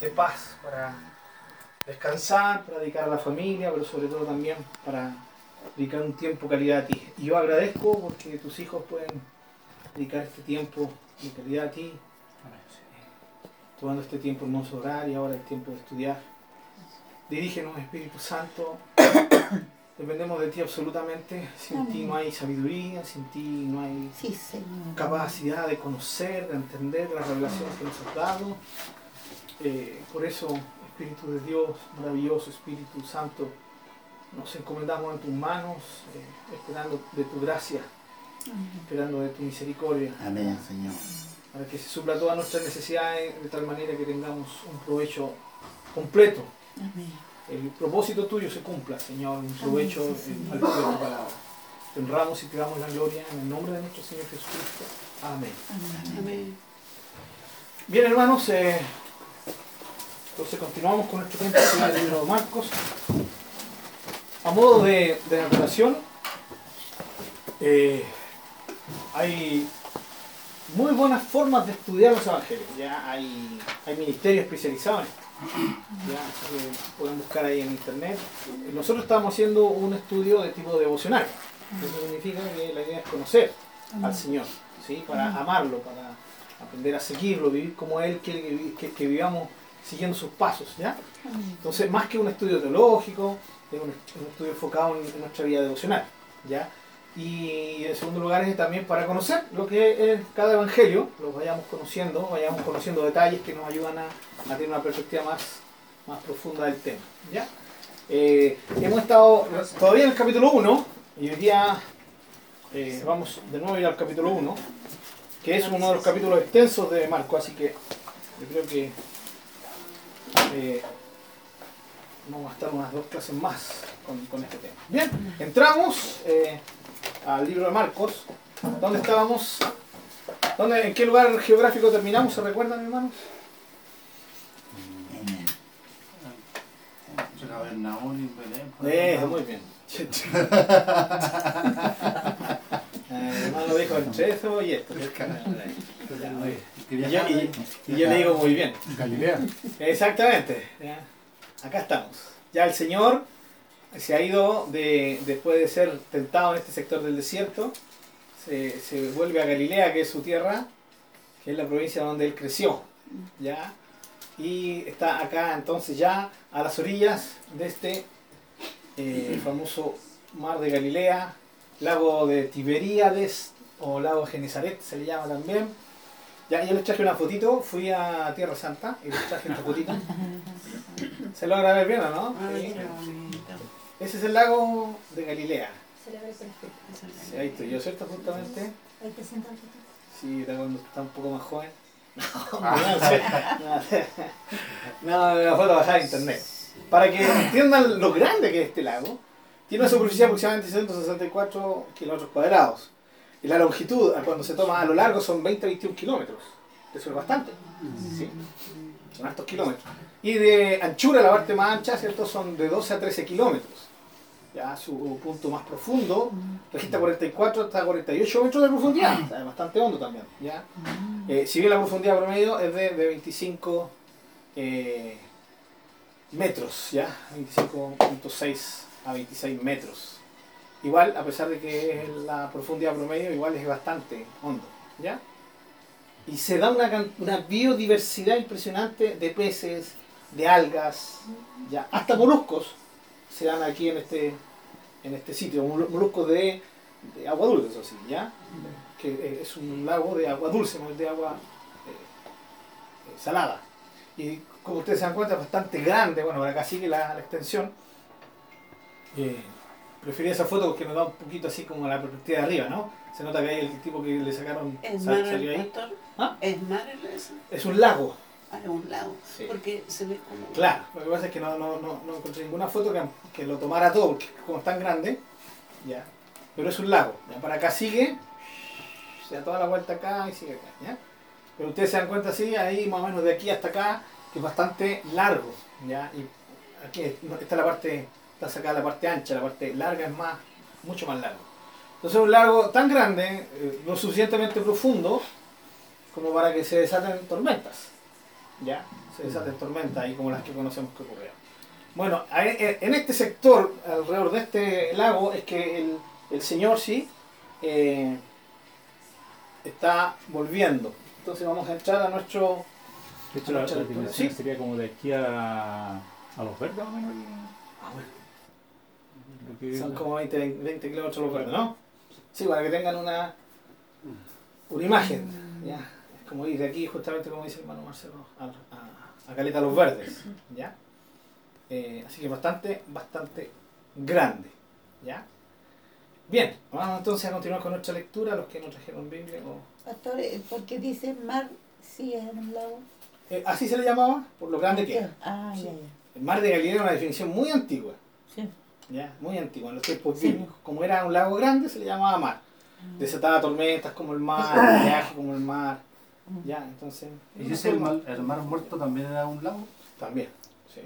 de paz, para descansar, para dedicar a la familia, pero sobre todo también para dedicar un tiempo calidad a ti. Y yo agradezco porque tus hijos pueden dedicar este tiempo de calidad a ti, tomando este tiempo hermoso orar y ahora el tiempo de estudiar. Dirígenos, Espíritu Santo. Dependemos de ti absolutamente. Sin ti no hay sabiduría, sin ti no hay capacidad de conocer, de entender la revelación que nos has dado. Eh, por eso, Espíritu de Dios, maravilloso Espíritu Santo, nos encomendamos en tus manos, eh, esperando de tu gracia, esperando de tu misericordia. Amén, Señor. Para que se supla todas nuestras necesidades de tal manera que tengamos un provecho completo. El propósito tuyo se cumpla, Señor, un provecho al de tu palabra. Te honramos y te damos la gloria en el nombre de nuestro Señor Jesucristo. Amén. Amén. Bien, hermanos, eh, entonces continuamos con nuestro tiempo en el libro de Marcos. A modo de, de aclaración, eh, hay muy buenas formas de estudiar los evangelios. Ya hay, hay ministerios especializados en esto. Ya, pueden buscar ahí en internet. Nosotros estamos haciendo un estudio de tipo devocional. Eso significa que la idea es conocer al Señor, ¿sí? para amarlo, para aprender a seguirlo, vivir como Él quiere que, vivamos siguiendo sus pasos. ¿ya? Entonces, más que un estudio teológico, es un, estudio enfocado en, nuestra vida devocional. ¿ya? Y en segundo lugar es también para conocer lo que es cada evangelio, lo vayamos conociendo, vayamos conociendo detalles que nos ayudan a, tener una perspectiva más, más profunda del tema. ¿ya? Eh, hemos estado todavía en el capítulo 1 y hoy día eh, vamos de nuevo a ir al capítulo 1, que es uno de los capítulos extensos de Marco, así que yo creo que eh, vamos a estar unas dos clases más con, este tema. Bien, entramos al libro de Marcos. ¿Dónde estábamos? ¿Dónde, ¿En qué lugar geográfico terminamos? ¿Se recuerdan, hermanos? Eh, muy bien. eh, hermano dijo entre eso y esto. Y yo, y, yo le digo muy bien. Galilea. Exactamente. Acá estamos. Ya el Señor se ha ido de, después de ser tentado en este sector del desierto, se, vuelve a Galilea, que es su tierra, que es la provincia donde él creció, ¿ya? Y está acá entonces ya a las orillas de este eh, famoso mar de Galilea, lago de Tiberíades o lago Genezaret se le llama también. Ya, yo les traje una fotito, fui a Tierra Santa y les traje esta fotito. ¿Se logra ver bien o no? Ese es el lago de Galilea. Se le ve perfecto. Sí, ahí estoy yo, ¿cierto? Justamente. Ahí te sientas Sí, está cuando está un poco más joven. No, no, la foto bajada a internet. Para que entiendan lo grande que es este lago, tiene una superficie de aproximadamente 164 kilómetros cuadrados. Y la longitud, cuando se toma a lo largo, son 20-21 kilómetros. Eso es bastante. ¿sí? Son estos kilómetros. Y de anchura, la parte más ancha, ¿cierto? Son de 12 a 13 kilómetros ya su punto más profundo, registra 44 hasta 48 metros de profundidad, es bastante hondo también. ¿ya? Eh, si bien la profundidad promedio es de, de 25 eh, metros, ¿ya? 25.6 a 26 metros. Igual, a pesar de que es la profundidad promedio, igual es bastante hondo. ¿ya? Y se da una, una biodiversidad impresionante de peces, de algas, ¿ya? hasta moluscos se dan aquí en este, en este sitio, moluscos de, de agua dulce, eso sí, ¿ya? Que es un lago de agua dulce, no es de agua eh, eh, salada. Y como ustedes se dan cuenta, es bastante grande, bueno, acá sigue la, la extensión. Eh, preferí esa foto porque nos da un poquito así como la perspectiva de arriba, ¿no? Se nota que hay el tipo que le sacaron ¿Es salió ahí. ¿Ah? ¿Es mar Es un lago. A un lado, porque se ve como... Claro, lo que pasa es que no, no, no, no encontré ninguna foto que, que, lo tomara todo, porque como es tan grande, ya, pero es un lago, ya, para acá sigue, se da toda la vuelta acá y sigue acá, ya, pero ustedes se dan cuenta así, ahí más o menos de aquí hasta acá, que es bastante largo, ya, y aquí está la parte, está sacada la parte ancha, la parte larga es más, mucho más largo. Entonces es un lago tan grande, eh, suficientemente profundo, como para que se desaten tormentas. ¿ya? Se desata tormenta ahí como las que conocemos que ocurrieron. Bueno, en este sector, alrededor de este lago, es que el, el Señor sí eh, está volviendo. Entonces vamos a entrar a nuestro... De hecho, la, sería como de aquí a, a los verdes, más o menos. Ah, bueno. Son como 20, 20 kilómetros los verdes, ¿no? Sí, para que tengan una, una imagen. ¿ya? Es como ir de aquí, justamente como dice el hermano Marcelo, a, a, a Caleta Los Verdes. ¿ya? Eh, así que bastante, bastante grande. ¿ya? Bien, vamos entonces a continuar con nuestra lectura, los que no trajeron Biblia. O... Pastor, ¿por qué dice mar si es un lago? Eh, así se le llamaba, por lo grande que era. Ah, El mar de Galilea era una definición muy antigua. Sí. ¿Ya? Muy antigua, en los tiempos bíblicos. Como era un lago grande, se le llamaba mar. Ah. Desataba tormentas como el mar, viaje como el mar. Mm. ¿ya? Entonces, ¿Y ese el mar, el mar muerto también era un lago? También, sí.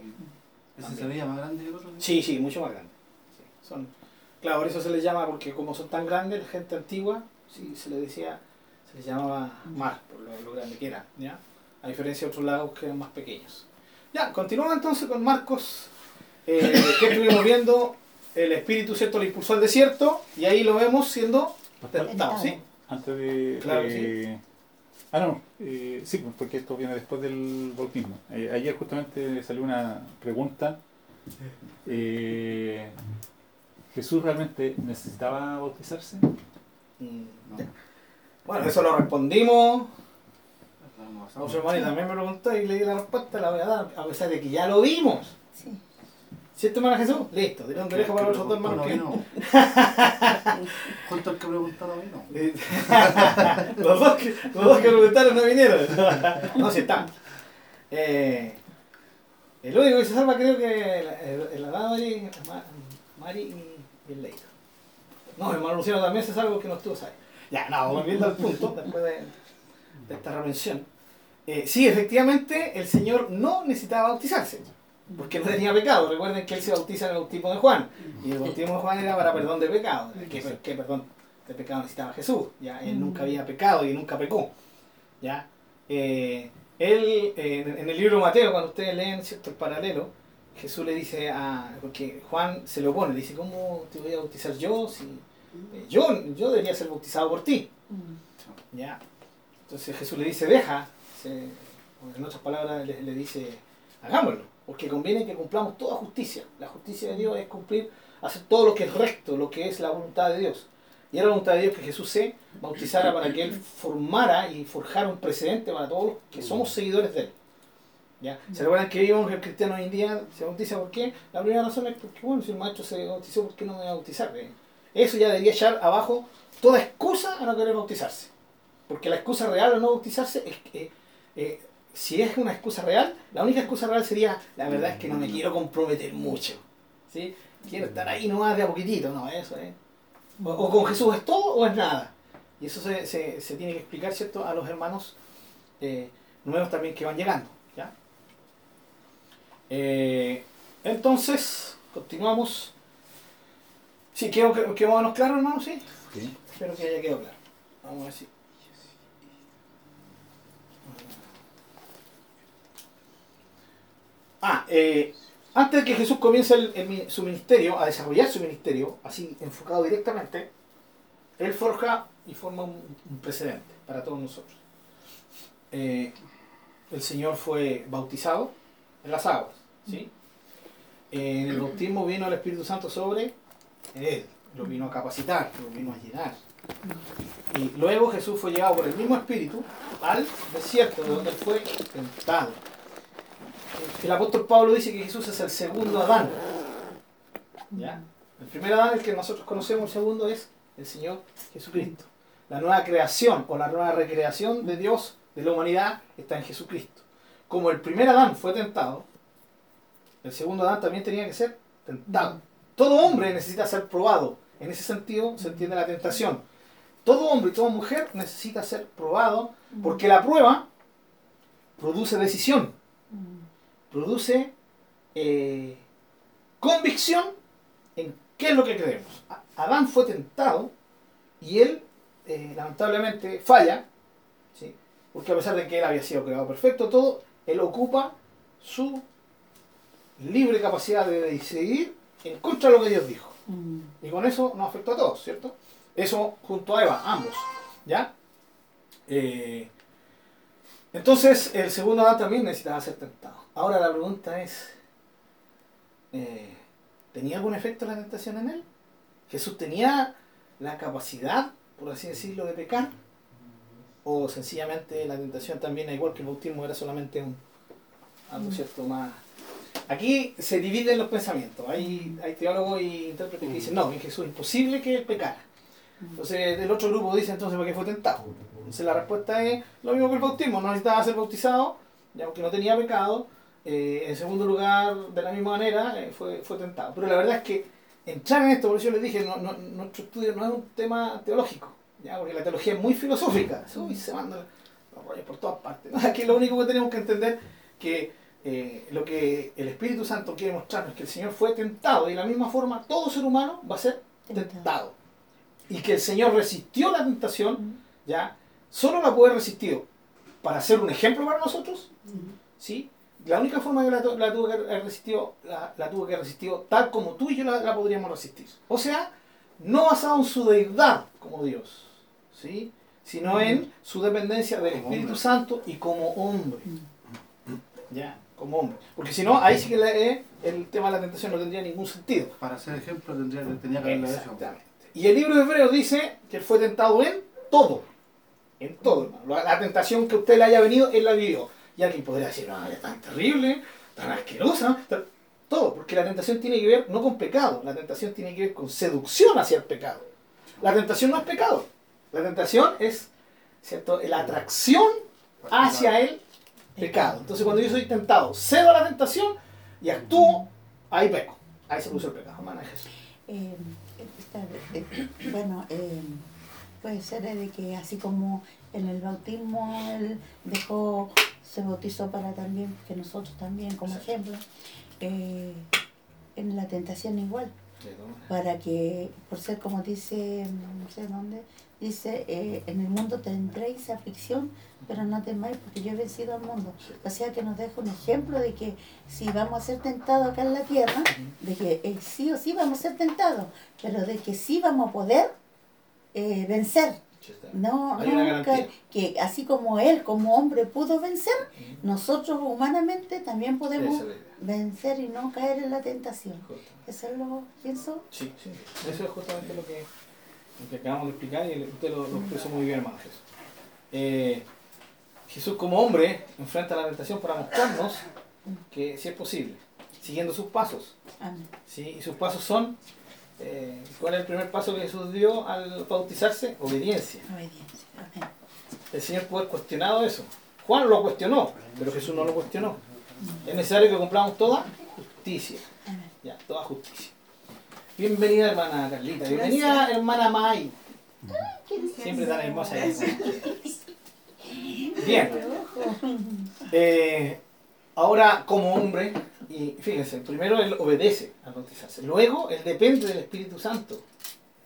¿Ese se veía más grande que el otro? Sí, sí, mucho más grande. Son Claro, por eso se les llama, porque como son tan grandes, la gente antigua, sí, se les decía, se les llamaba mar, por lo, grande que eran, ¿ya? A diferencia de otros lagos que eran más pequeños. Ya, continuamos entonces con Marcos, eh, que estuvimos viendo, el Espíritu Cierto le impulsó al desierto, y ahí lo vemos siendo tentado, ¿sí? Antes de... Claro, sí. Ah, no, eh, sí, pues, porque esto viene después del bautismo. Eh, ayer justamente salió una pregunta eh, ¿Jesús realmente necesitaba bautizarse? Mm, bueno, eso lo respondimos. José María también me preguntó y le di la respuesta, la voy a dar, a pesar de que ya lo vimos. Sí. ¿Cierto, hermano Jesús? Listo, de un derecho para los otros dos hermanos que no. Al que preguntaron no. los, dos que, los dos que preguntaron no vinieron. no, sí están. Eh, el único que se salva creo que el, la dama Mari, Mari y bien leído. No, el hermano Luciano también es algo que no estuvo ahí. Ya, no, volviendo al punto, después de, esta revención. Eh, sí, efectivamente, el Señor no necesitaba bautizarse, porque no tenía pecado. Recuerden que Él se bautiza en el bautismo de Juan, y el bautismo de Juan era para perdón de pecado. ¿Qué, perdón de pecado necesitaba Jesús? ¿ya? Él nunca había pecado y nunca pecó. ¿ya? Eh, él, eh, en el libro de Mateo, cuando ustedes leen cierto el paralelo, Jesús le dice a. Porque Juan se lo pone, le dice: ¿Cómo te voy a bautizar yo? Si, eh, yo, yo debería ser bautizado por ti. ¿Ya? Entonces Jesús le dice: Deja. en otras palabras, le, dice: Hagámoslo. Porque conviene que cumplamos toda justicia. La justicia de Dios es cumplir, hacer todo lo que es recto, lo que es la voluntad de Dios. Y era la voluntad de Dios que Jesús se bautizara para que Él formara y forjara un precedente para todos los que somos seguidores de Él. ¿Se recuerdan que vimos que el cristiano hoy en día se bautiza por qué? La primera razón es porque, bueno, si el maestro se bautizó, ¿por qué no me voy a bautizar? Eso ya debería echar abajo toda excusa a no querer bautizarse. Porque la excusa real a no bautizarse es que, eh, si es una excusa real, la única excusa real sería, la verdad es que no me quiero comprometer mucho. ¿sí? Quiero estar ahí nomás de a poquitito, no, eso es. O, con Jesús es todo o es nada. Y eso se, se, tiene que explicar, ¿cierto?, a los hermanos eh, nuevos también que van llegando. Eh, entonces, continuamos. Sí, quedó, quedó más o menos claro, hermano, ¿sí? sí. Espero que haya quedado claro. Vamos a ver si. Ah, eh, antes de que Jesús comience su ministerio, a desarrollar su ministerio, así enfocado directamente, Él forja y forma un, precedente para todos nosotros. Eh, el Señor fue bautizado, en las aguas. ¿sí? En el bautismo vino el Espíritu Santo sobre él, lo vino a capacitar, lo vino a llenar. Y luego Jesús fue llevado por el mismo Espíritu al desierto, donde fue tentado. El apóstol Pablo dice que Jesús es el segundo Adán. ¿Ya? El primer Adán, el que nosotros conocemos, el segundo es el Señor Jesucristo. La nueva creación o la nueva recreación de Dios, de la humanidad, está en Jesucristo como el primer Adán fue tentado, el segundo Adán también tenía que ser tentado. Todo hombre necesita ser probado. En ese sentido se entiende la tentación. Todo hombre y toda mujer necesita ser probado porque la prueba produce decisión, produce eh, convicción en qué es lo que creemos. Adán fue tentado y él eh, lamentablemente falla, porque a pesar de que él había sido creado perfecto, todo, él ocupa su libre capacidad de decidir en contra de lo que Dios dijo. Mm. Y con eso nos afectó a todos, ¿cierto? Eso junto a Eva, ambos, ¿ya? Eh, entonces, el segundo Adán también necesitaba ser tentado. Ahora la pregunta es, eh, ¿tenía algún efecto la tentación en él? ¿Jesús tenía la capacidad, por así decirlo, de pecar? ¿O sencillamente la tentación también, igual que el bautismo, era solamente un, algo cierto más... Aquí se dividen los pensamientos. Hay, hay teólogos y intérpretes que dicen, no, en Jesús es imposible que él pecara. Entonces el otro grupo dice entonces ¿por qué fue tentado? Entonces la respuesta es lo mismo que el bautismo, no necesitaba ser bautizado, ya aunque no tenía pecado. Eh, en segundo lugar, de la misma manera, eh, fue, fue tentado. Pero la verdad es que entrar en esto, por eso les dije, no, no- nuestro estudio no es un tema teológico, ¿ya? porque la teología es muy filosófica, Uy, se mandan los rollos por todas partes. ¿no? Aquí lo único que tenemos que entender que eh, lo que el Espíritu Santo quiere mostrarnos es que el Señor fue tentado y de la misma forma todo ser humano va a ser Tentado. tentado. Y que el Señor resistió la tentación. ¿ya? Solo la puede resistir para ser un ejemplo para nosotros, ¿sí? La única forma que la, la tuvo que haber resistido, la, la tuvo que haber resistido tal como tú y yo la, la podríamos resistir. O sea, no basado en su deidad como Dios, ¿sí? Sino en su dependencia del Como Espíritu hombre. Santo y como hombre. Ya, como hombre. Porque si no, ahí sí que eh, el tema de la tentación no tendría ningún sentido. Para ser ejemplo tendría, tenía que hecho. Exactamente. Y el libro de Hebreos dice que él fue tentado en todo. En todo, hermano. La, la tentación que usted le haya venido, él la vivió. Y alguien podría decir, no, es tan terrible, tan asquerosa. tan-". Todo, porque la tentación tiene que ver no con pecado, la tentación tiene que ver con seducción hacia el pecado. La tentación no es pecado. La tentación es ¿cierto? la atracción hacia el pecado. Entonces cuando yo soy tentado, cedo a la tentación y actúo, ahí peco. Ahí se puso el pecado, hermana Jesús. Eh, bueno, eh, puede ser de que así como en el bautismo él dejó, se bautizó para también, que nosotros también como ejemplo, eh, en la tentación igual, para que, por ser como dice, no sé dónde, dice, eh, en el mundo tendréis aflicción, pero no temáis porque yo he vencido al mundo. O sea que nos deja un ejemplo de que si vamos a ser tentados acá en la tierra, de que eh, sí o sí vamos a ser tentados, pero de que sí vamos a poder eh, vencer. No, Hay nunca, que así como él como hombre pudo vencer, nosotros humanamente también podemos es vencer y no caer en la tentación. Justamente. Eso es lo pienso. Sí, sí. Eso es justamente lo que, lo que acabamos de explicar y usted lo, lo expresó muy bien, hermano Jesús. Eh, Jesús como hombre enfrenta la tentación para mostrarnos que sí es posible, siguiendo sus pasos. Amén. ¿sí? Y sus pasos son, eh, ¿cuál es el primer paso que Jesús dio al bautizarse? Obediencia. Obediencia. Amén. El Señor puede haber cuestionado eso. Juan lo cuestionó, pero Jesús no lo cuestionó. Es necesario que cumplamos toda justicia. Amén. Ya, toda justicia. Bienvenida hermana Carlita, bienvenida hermana May. Siempre tan hermosa. y Bien. Eh, ahora como hombre, y fíjense, primero él obedece al bautizarse, luego él depende del Espíritu Santo.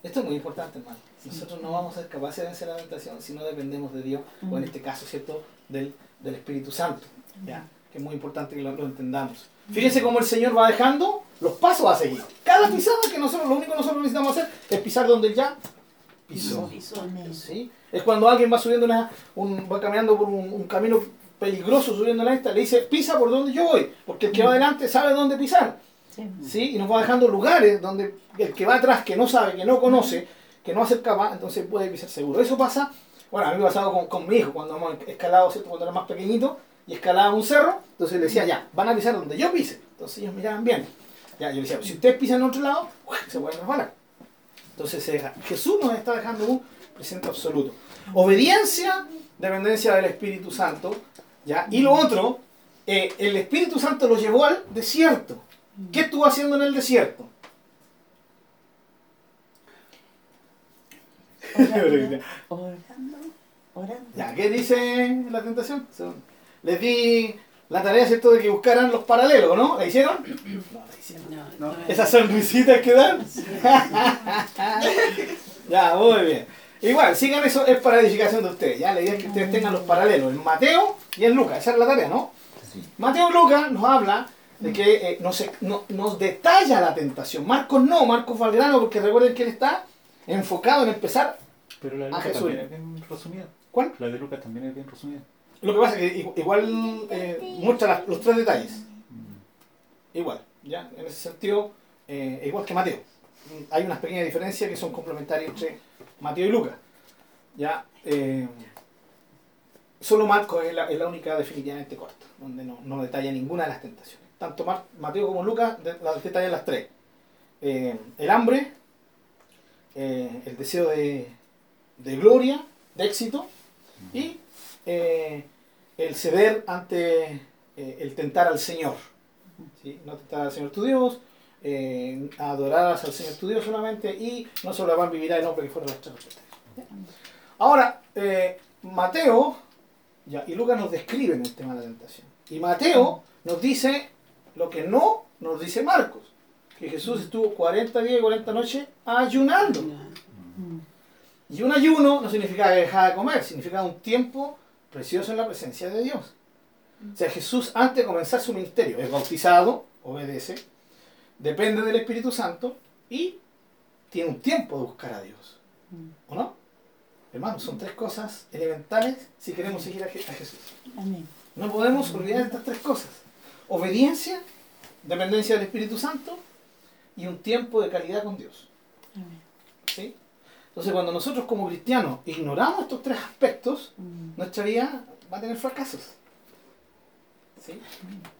Esto es muy importante, hermano. Nosotros no vamos a ser capaces de vencer la tentación si no dependemos de Dios, o en este caso, ¿cierto?, del, del Espíritu Santo. ¿ya? Que es muy importante que lo, lo entendamos. Fíjense cómo el Señor va dejando los pasos a seguir. Cada pisada que nosotros, lo único que nosotros necesitamos hacer es pisar donde él ya pisó. ¿sí? Es cuando alguien va subiendo una, un, va caminando por un, un camino peligroso subiendo la esta, le dice, pisa por donde yo voy, porque el que va adelante sabe dónde pisar. Sí. ¿sí? Y nos va dejando lugares donde el que va atrás, que no sabe, que no conoce, que no acercaba, entonces puede pisar seguro. Eso pasa, bueno, a mí me ha pasado con, con mi hijo, cuando hemos escalado, ¿cierto? cuando era más pequeñito, y escalaba un cerro, entonces le decía, ya, van a pisar donde yo pise. Entonces ellos miraban bien. Ya, yo le decía, si ustedes pisan en otro lado, se pueden resbalar. Entonces se deja. Jesús nos está dejando un presente absoluto. Obediencia, dependencia del Espíritu Santo. ¿Ya? Y lo otro, eh, el Espíritu Santo lo llevó al desierto. ¿Qué estuvo haciendo en el desierto? Orando, orando, orando. Ya, ¿qué dice la tentación? Les di la tarea, ¿cierto?, de que buscaran los paralelos, ¿no? ¿La hicieron? No, la hicieron. No. Esas sonrisitas que dan. ya, muy bien. Igual, sigan eso, es para edificación de ustedes. Ya, la idea es que ustedes tengan los paralelos en Mateo y en Lucas. Esa es la tarea, ¿no? Mateo y Lucas nos habla de que eh, nos, no- nos detalla la tentación. Marcos no, Marcos va al grano porque recuerden que él está enfocado en empezar. Pero la de Lucas Jesús. también es bien resumida. ¿Cuál? La de Lucas también es bien resumida. Lo que pasa es que igu- igual eh, muestra las- los tres detalles. Mm. Igual, ¿ya? En ese sentido, eh, igual que Mateo. Hay unas pequeñas diferencias que son complementarias entre Mateo y Lucas. ¿Ya? Eh, solo Marcos es la, única definitivamente corta, donde no, no detalla ninguna de las tentaciones. Tanto Mar- Mateo como Lucas de- las detallan las tres. Eh, el hambre, eh, el deseo de, gloria, de éxito, y el ceder ante el tentar al Señor. No tentar al Señor tu Dios, eh, adorarás al Señor tu Dios solamente y no solo van vivirá el hombre que fuera las tres. Ahora, eh, Mateo ya, y Lucas nos describen el tema de la tentación. Y Mateo nos dice lo que no nos dice Marcos, que Jesús estuvo 40 días y 40 noches ayunando. Mm. Y un ayuno no significa dejaba de comer, significa un tiempo precioso en la presencia de Dios. O sea, Jesús antes de comenzar su ministerio es bautizado, obedece, depende del Espíritu Santo y tiene un tiempo de buscar a Dios. ¿O no? Hermanos, son tres cosas elementales si queremos seguir a, Je- a Jesús. Amén. No podemos olvidar estas tres cosas. Obediencia, dependencia del Espíritu Santo y un tiempo de calidad con Dios. Amén. ¿sí? Entonces, cuando nosotros como cristianos ignoramos estos tres aspectos, Mm. nuestra vida va a tener fracasos.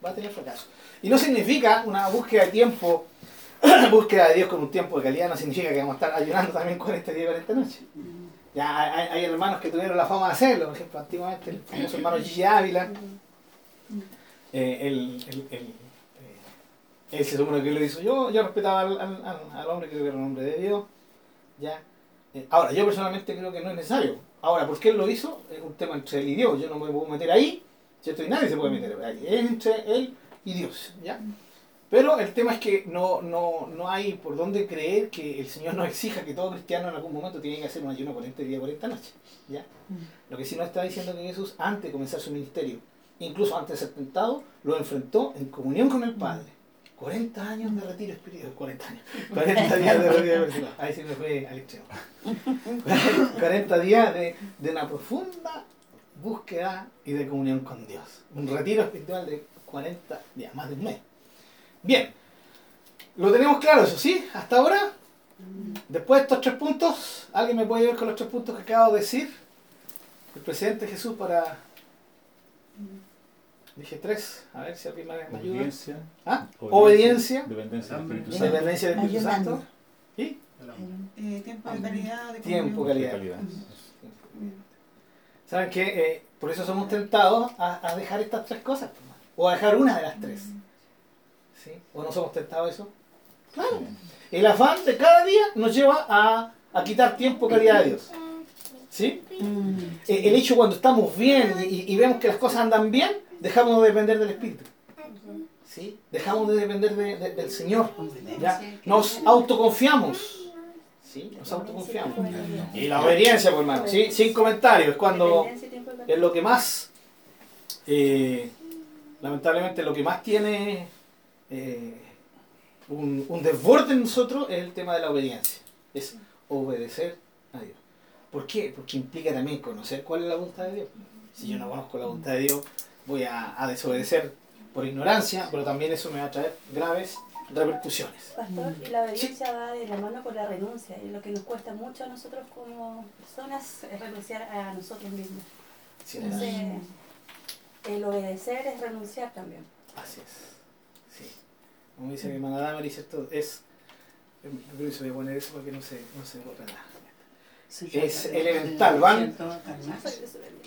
Va a tener fracasos. Y no significa una búsqueda de tiempo, búsqueda de Dios con un tiempo de calidad, no significa que vamos a estar ayunando también 40 días y 40 noches. Ya hay, hermanos que tuvieron la fama de hacerlo, por ejemplo, antiguamente el famoso hermano Gigi Ávila, eh, él, él- él, eh, que lo hizo yo, yo respetaba al, al- al- al hombre, creo que era un hombre de Dios, ya. Eh, ahora, yo personalmente creo que no es necesario. Ahora, ¿por qué él lo hizo? Es un tema entre él y Dios, yo no me puedo meter ahí, ¿cierto? Y nadie se puede meter ahí, es entre él y Dios, ¿ya? Pero el tema es que no, no, no hay por dónde creer que el Señor nos exija que todo cristiano en algún momento tiene que hacer un ayuno 40 días, 40 noches. ¿ya? Lo que sí nos está diciendo que Jesús, antes de comenzar su ministerio, incluso antes de ser tentado, lo enfrentó en comunión con el Padre. 40 años de retiro espiritual, 40 años, 40 días de retiro espiritual. Ahí sí me fue al extremo. 40 días de, de una profunda búsqueda y de comunión con Dios. Un retiro espiritual de 40 días, más de un mes. Bien, lo tenemos claro, eso sí, hasta ahora. Después de estos tres puntos, ¿alguien me puede ayudar con los tres puntos que acabo de decir? El presidente Jesús para... Dije tres, a ver si alguien me ayuda. Obediencia. ¿Ah? Obediencia, Dependencia del. Espíritu Santo. dependencia del Espíritu. Santo y Eh, tiempo de calidad, de Tiempo, calidad. De calidad. ¿Saben qué? Eh, por eso somos tentados a, a dejar estas tres cosas, o a dejar una de las tres. ¿Sí? ¿O no somos tentados a eso? Claro. El afán de cada día nos lleva a, a quitar tiempo, calidad de Dios. ¿Sí? Mm. El hecho cuando estamos bien y, y- y vemos que las cosas andan bien, dejamos de depender del Espíritu. ¿Sí? Dejamos de depender de- de- del Señor. ¿ya? Nos autoconfiamos. ¿Sí? Nos autoconfiamos. Y la obediencia, pues, hermano, ¿sí? sin comentarios, es cuando es lo que más, eh, lamentablemente, lo que más tiene eh, un, un desborde en nosotros es el tema de la obediencia. Es obedecer a Dios. ¿Por qué? Porque implica también conocer cuál es la voluntad de Dios. Si yo no conozco la voluntad de Dios, voy a, a desobedecer por ignorancia, pero también eso me va a traer graves repercusiones. Pastor, y la obediencia va de la mano con la renuncia, y lo que nos cuesta mucho a nosotros como personas es renunciar a nosotros mismos. Sí, Entonces, el obedecer es renunciar también. Así es. Sí. Como dice mi hermana Damaris, ¿cierto? Es. Yo voy a poner eso para que no se, no se borre nada. Es elemental, van-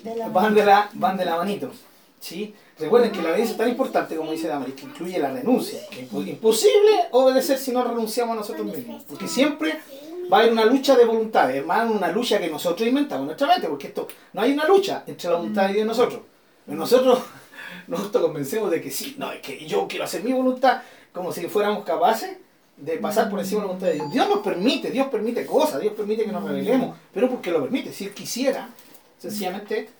De la Van de la, van de la manito. ¿Sí? Recuerden que la obediencia es tan importante, como dice Damaris, que incluye la renuncia. Imposible obedecer si no renunciamos a nosotros mismos. Porque siempre va a haber una lucha de voluntades, hermano, una lucha que nosotros inventamos en nuestra mente, porque esto no hay una lucha entre la voluntad de y nosotros. Pero nosotros nos autoconvencemos de que sí, no, es que yo quiero hacer mi voluntad como si fuéramos capaces de pasar por encima de la voluntad de Dios. Dios nos permite, Dios permite cosas, Dios permite que nos rebelemos, pero porque lo permite. Si Él quisiera, sencillamente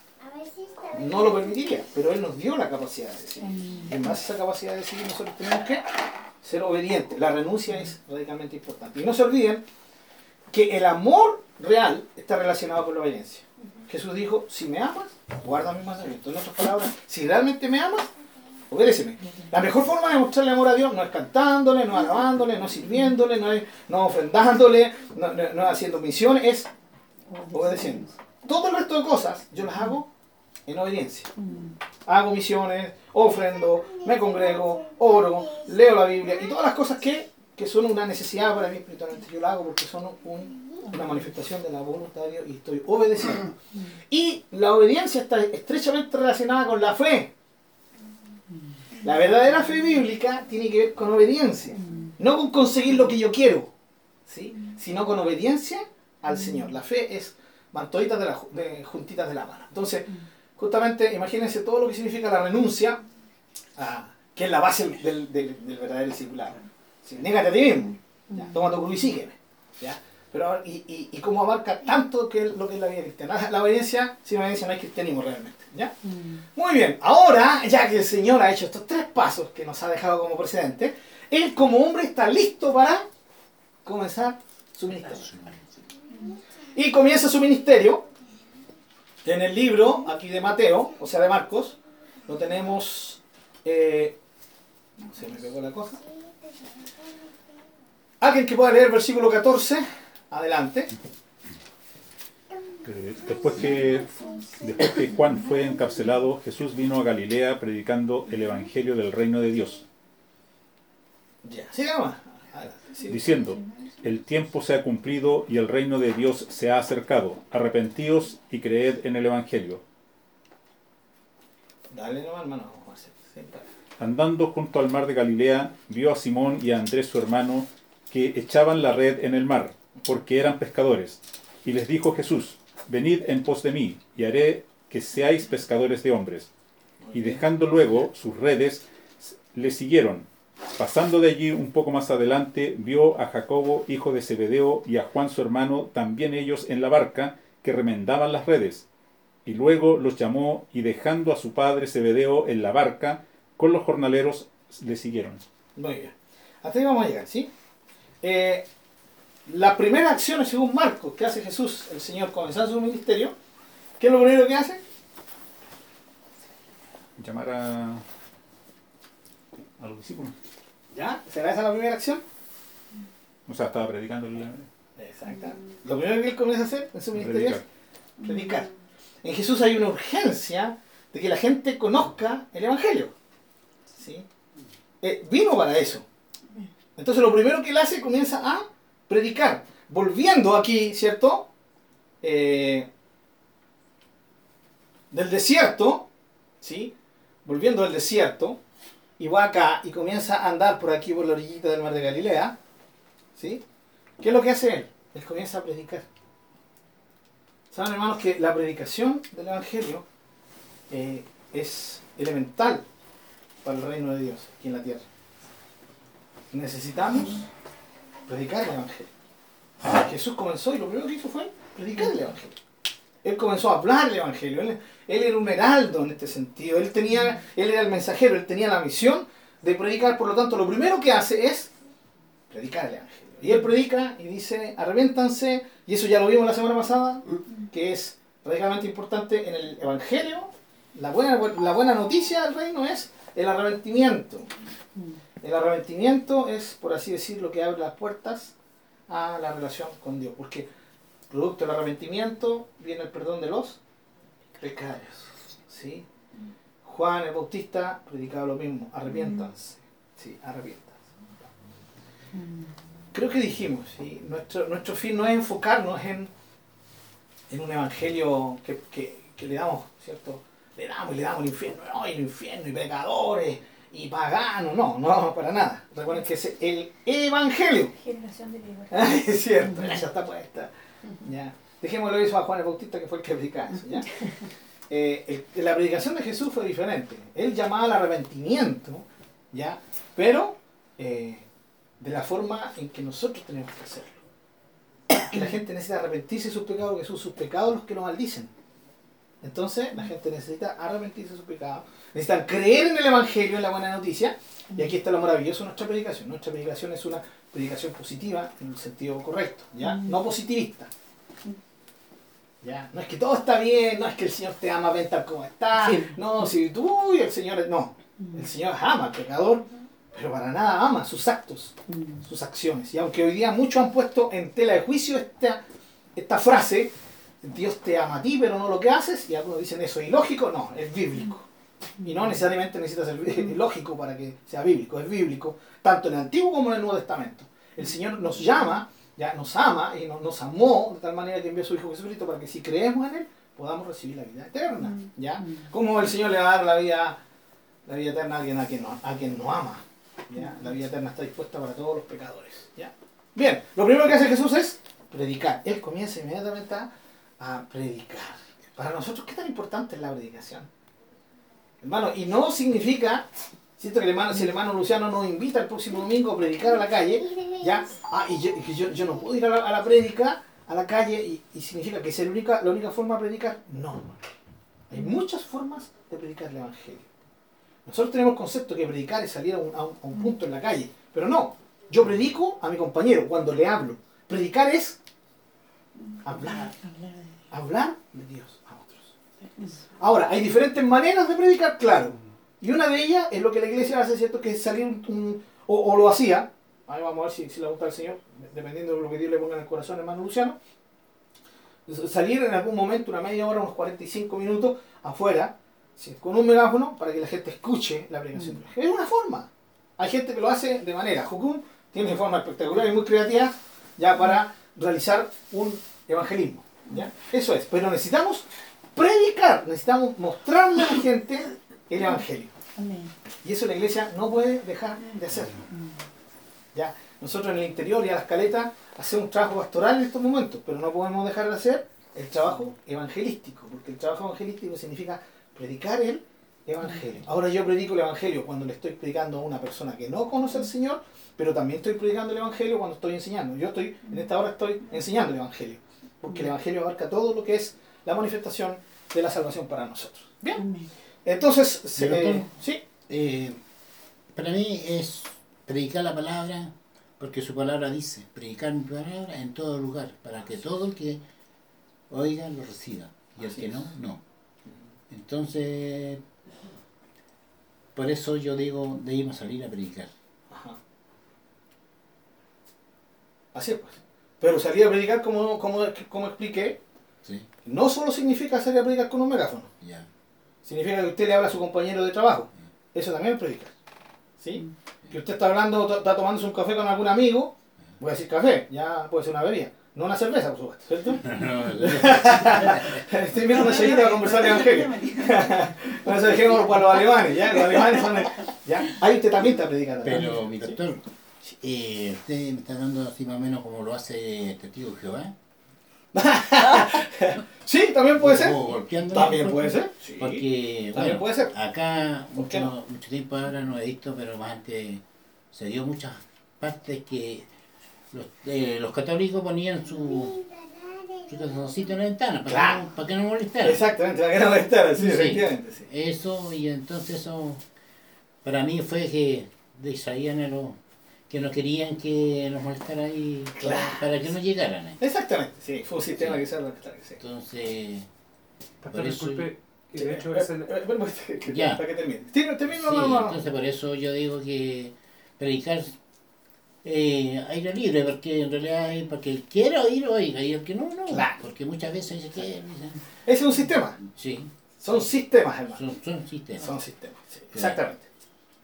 no lo permitiría, pero Él nos dio la capacidad de decidir. Y en base a esa capacidad de decidir nosotros tenemos que ser obedientes. La renuncia es radicalmente importante. Y no se olviden que el amor real está relacionado con la obediencia. Jesús dijo, si me amas, guarda mis mandamientos. En otras palabras, si realmente me amas, obedéceme. La mejor forma de mostrarle amor a Dios no es cantándole, no alabándole, no sirviéndole, no, es, no ofrendándole, no, no- no haciendo misiones, es obedeciendo. Todo el resto de cosas yo las hago en obediencia. Hago misiones, ofrendo, me congrego, oro, leo la Biblia y todas las cosas que, que son una necesidad para mí espiritualmente. Yo las hago porque son un- una manifestación de la voluntad de Dios y estoy obedeciendo. Y la obediencia está estrechamente relacionada con la fe. La verdadera fe bíblica tiene que ver con obediencia, no con conseguir lo que yo quiero, ¿sí? sino con obediencia al Señor. La fe es mantoditas de, de juntitas de la mano. Entonces, justamente, imagínense todo lo que significa la renuncia, ah, que es la base del, del- del verdadero discipulado. ¿sí? Négate a ti mismo, ya, toma tu cruz y sígueme. ¿ya? Pero, y, y, y cómo abarca tanto que es lo que es la vida cristiana. La obediencia, sin obediencia no hay cristianismo realmente. ¿ya? Muy bien, ahora, ya que el Señor ha hecho estos tres pasos que nos ha dejado como precedente, Él como hombre está listo para comenzar su ministerio. Y comienza su ministerio en el libro aquí de Mateo, o sea de Marcos, lo tenemos... eh, se me pegó la cosa. Alguien que pueda leer el versículo 14, adelante. Después que, después que Juan fue encarcelado, Jesús vino a Galilea predicando el Evangelio del reino de Dios, Ya, siga nomás. Adelante, sigue. Diciendo, el tiempo se ha cumplido y el reino de Dios se ha acercado. Arrepentíos y creed en el Evangelio. Dale nomás, hermano. Andando junto al mar de Galilea, vio a Simón y a Andrés su hermano, que echaban la red en el mar, porque eran pescadores. Y les dijo Jesús, venid en pos de mí, y haré que seáis pescadores de hombres. Y dejando luego sus redes, le siguieron. Pasando de allí un poco más adelante, vio a Jacobo, hijo de Zebedeo, y a Juan su hermano, también ellos en la barca, que remendaban las redes. Y luego los llamó, y dejando a su padre Zebedeo en la barca, con los jornaleros le siguieron. Muy bien. Hasta ahí vamos a llegar, ¿sí? Eh, la primera acción, según Marcos, que hace Jesús, el Señor, comenzando su ministerio, ¿qué es lo primero que hace? Llamar a, a los discípulos. ¿Ya? ¿Será esa la primera acción? O sea, estaba predicando el Exacto. Lo primero que él comienza a hacer en su ministerio predicar. es predicar. En Jesús hay una urgencia de que la gente conozca el Evangelio. ¿Sí? Eh, vino para eso. Entonces lo primero que él hace comienza a predicar. Volviendo aquí, ¿cierto? Eh, del desierto, ¿sí? Volviendo del desierto, y va acá y comienza a andar por aquí, por la orillita del mar de Galilea, ¿sí? ¿Qué es lo que hace él? Él comienza a predicar. Saben, hermanos, que la predicación del Evangelio eh, es elemental para el reino de Dios aquí en la tierra. Necesitamos predicar el Evangelio. Jesús comenzó y lo primero que hizo fue predicar el Evangelio. Él comenzó a hablar el Evangelio. Él, él era un heraldo en este sentido. Él, tenía, él era el mensajero. Él tenía la misión de predicar. Por lo tanto, lo primero que hace es predicar el Evangelio. Y él predica y dice, arrepiéntanse. Y eso ya lo vimos la semana pasada, que es radicalmente importante en el Evangelio. La buena, la buena noticia del reino es el arrepentimiento. El arrepentimiento es, por así decirlo, que abre las puertas a la relación con Dios. Porque producto del arrepentimiento viene el perdón de los pecados. ¿sí? Juan el Bautista predicaba lo mismo, arrepiéntanse. Sí, arrepiéntanse. Creo que dijimos, ¿sí? nuestro, nuestro fin no es enfocarnos en, en un evangelio que, que- que le damos, ¿cierto? Le damos y le damos el infierno, no, y el infierno, y pecadores, y paganos, no, no, para nada. Recuerden que es el evangelio. Generación de libertad. Es cierto, ya está puesta. Ya. Dejémoslo eso a Juan el Bautista, que fue el que predicaba eso. ¿ya? Eh, el- la predicación de Jesús fue diferente. Él llamaba al arrepentimiento, ¿ya? pero eh, de la forma en que nosotros tenemos que hacerlo. Que la gente necesita arrepentirse de sus pecados, porque son sus pecados los que lo maldicen. Entonces la gente necesita arrepentirse de sus pecados, necesitan creer en el Evangelio, en la buena noticia, y aquí está lo maravilloso de nuestra predicación. Nuestra predicación es una predicación positiva en el sentido correcto, ¿ya? Mm. No positivista. ¿Ya? No es que todo está bien, no es que el Señor te ama, ven tal como está. Sí. No, si tú y el Señor, no. El Señor ama al pecador, pero para nada ama sus actos, Mm. sus acciones. Y aunque hoy día muchos han puesto en tela de juicio esta, esta frase, Dios te ama a ti, pero no lo que haces, y algunos dicen eso es ilógico, no, es bíblico. Y no necesariamente necesita ser lógico para que sea bíblico, es bíblico, tanto en el Antiguo como en el Nuevo Testamento. El Señor nos llama, ya nos ama y no- nos amó de tal manera que envió a su Hijo Jesucristo para que si creemos en Él podamos recibir la vida eterna. ¿ya? Como el Señor le va a dar la vida, la vida eterna a alguien a quien no, a quien no ama. ¿ya? La vida eterna está dispuesta para todos los pecadores. ¿ya? Bien, lo primero que hace Jesús es predicar. Él comienza inmediatamente a, a predicar. Para nosotros, ¿qué tan importante es la predicación? Hermano, y no significa, siento que el hermano, si el hermano Luciano nos invita el próximo domingo a predicar a la calle, ya, ah, y yo, yo, no puedo ir a la, a la prédica, a la calle, y, y significa que es la única, la única forma de predicar. No. Hay muchas formas de predicar el Evangelio. Nosotros tenemos el concepto que predicar es salir a un, a un- a un punto en la calle, pero no. Yo predico a mi compañero cuando le hablo. Predicar es hablar, hablar de Dios a otros. Ahora, hay diferentes maneras de predicar, claro. Y una de ellas es lo que la iglesia hace, ¿cierto? Que es salir un, un- o, o lo hacía, ahí vamos a ver si, si le gusta al Señor, dependiendo de lo que Dios le ponga en el corazón, hermano Luciano, salir en algún momento, una media hora, unos 45 minutos, afuera, ¿sí? con un megáfono, para que la gente escuche la predicación. Es una forma. Hay gente que lo hace de manera, Jucum tiene forma espectacular y muy creativa, ya para realizar un evangelismo. ¿ya? Eso es, pero necesitamos predicar, necesitamos mostrarle a la gente el evangelio. Amén. Y eso la iglesia no puede dejar de hacerlo. ¿ya? Nosotros en el interior y a la escaleta hacemos un trabajo pastoral en estos momentos, pero no podemos dejar de hacer el trabajo evangelístico, porque el trabajo evangelístico significa predicar el evangelio. Ahora yo predico el evangelio cuando le estoy predicando a una persona que no conoce al Señor, pero también estoy predicando el evangelio cuando estoy enseñando. Yo estoy, en esta hora estoy enseñando el evangelio, porque el evangelio abarca todo lo que es la manifestación de la salvación para nosotros. Bien, Amén. Entonces, eh, sí, Eh, para mí es predicar la palabra, porque su palabra dice, predicar mi palabra en todo lugar, para que todo el que oiga lo reciba, y el que no, no. Entonces, por eso yo digo, debemos salir a predicar. Ajá. Así es, pues. Pero salir a predicar, como, como, como expliqué, ¿sí? no solo significa salir a predicar con un megáfono. Ya. Significa que usted le habla a su compañero de trabajo. Eso también es predicar. ¿Sí? Que usted está hablando, está tomándose un café con algún amigo, voy a decir café, ya puede ser una bebida. No una cerveza, por supuesto, ¿cierto? Estoy viendo una sellita para conversar de evangelio. No se dejemos para los alemanes, ¿ya? Los alemanes son... ¿ya? Ahí usted también está predicando. Pero, mi doctor, eh, usted me está dando así más o menos como lo hace Testigo de Jehová. Sí, también puede ser. También puede ser. Sí. Porque, También bueno, puede ser. acá ¿Por qué mucho, mucho tiempo ahora no he visto, pero más antes se dio muchas partes que los, eh, los católicos ponían su, su corazoncito en la ventana para, Claro. que, no, para que no molestaran. Exactamente, la que no estar, sí, Sí. efectivamente. Sí. Eso, y entonces eso, para mí fue que los que no querían que nos molestaran ahí para, Claro. para que no llegaran. ahí. Exactamente, sí, fue un sistema que se sí. Entonces, Pastor, Por eso- disculpe, y de hecho Eh, es el, eh, bueno, que- que- Ya. Para que termine. Sí, termine, Sí, no, no, no. entonces por eso yo digo que predicar eh, aire libre, porque en realidad hay, porque el quiera oír, oiga, y el que no, no. Claro. Porque muchas veces dice que Ese es un sistema. sí, Son sistemas, hermano. son, son sistemas. Son sistemas, sí, exactamente.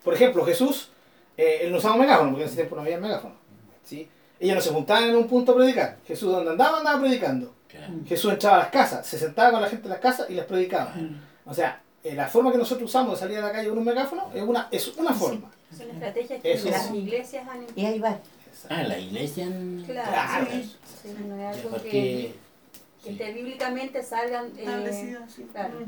Por ejemplo, Jesús, eh, él no usaba un megáfono, porque en ese tiempo no había megáfono. ¿sí? Ellos no se juntaban en un punto a predicar. Jesús, donde andaba, andaba predicando. Claro. Jesús entraba a las casas, se sentaba con la gente en las casas y les predicaba. O sea, eh, la forma que nosotros usamos de salir a la calle con un megáfono es una, es una forma. Son estrategias que Eso las es. iglesias han Y ahí va. Ah, la iglesia. en- Claro, Claro. sí, sí, no es Ya, algo porque que, que sí. te- bíblicamente salgan. eh, claro.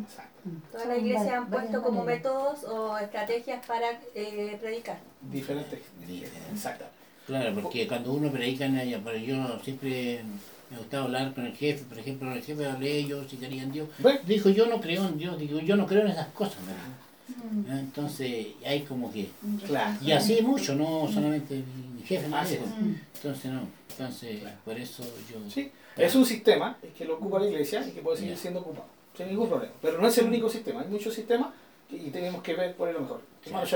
Mm. Todas las iglesias han puesto como métodos o estrategias para eh, predicar. Diferentes. Diferente. Exacto. Claro, porque cuando uno predica, en ella, pero yo siempre me gustaba hablar con el jefe, por ejemplo, con el jefe hablé ellos si querían en Dios. Dijo, yo no creo en Dios, digo, yo no creo en esas cosas, me dijo. ¿Ya? Entonces, hay como que... Claro. Y así mucho, no solamente mi jefe dijo. es. Entonces, no. Entonces, por eso yo... Sí, es un sistema que lo ocupa la iglesia y que puede seguir siendo ocupado, sin ningún problema. Pero no es el único sistema, hay muchos sistemas que- y tenemos que ver cuál es lo mejor. Hermano.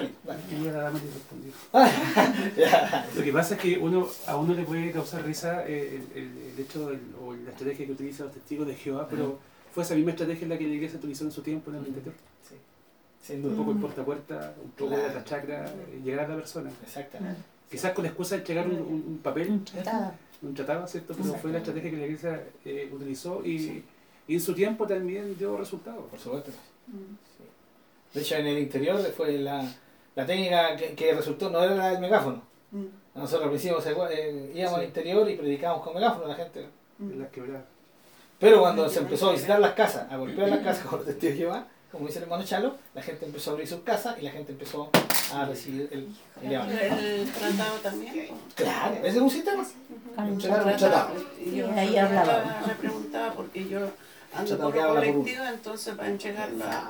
Lo que pasa es que uno, a uno le puede causar risa eh, el, el- el hecho del- o la estrategia que utilizan los testigos de Jehová, pero fue esa misma estrategia la que la iglesia utilizó en su tiempo en el anterior. Sí, sin Un poco el puerta a puerta, un poco de la chacra, eh, llegar a la persona. Exactamente. Quizás con la excusa de entregar un, un- un papel, Tratada. un tratado, ¿cierto? Pero fue la estrategia que la iglesia eh, utilizó y, y en su tiempo también dio resultados. Por supuesto. Sí. De hecho, en el interior fue la, la técnica que, que resultó, no era la del megáfono. Nosotros al principio ¿se acuerdan? Eh, íbamos al interior y predicábamos con megáfono a la gente. En las quebradas. Pero cuando se empezó a visitar las casas, a golpear las casas con los testigos de Jehová, como dice el hermano Chalo, la gente empezó a abrir sus casas y la gente empezó a recibir el, el evangelio. El tratado también. Claro, ese es un sistema. Un Entregar un tratado. Y yo ahí hablaba. Me preguntaba porque yo ando por uno. colectivo, entonces para entregarla.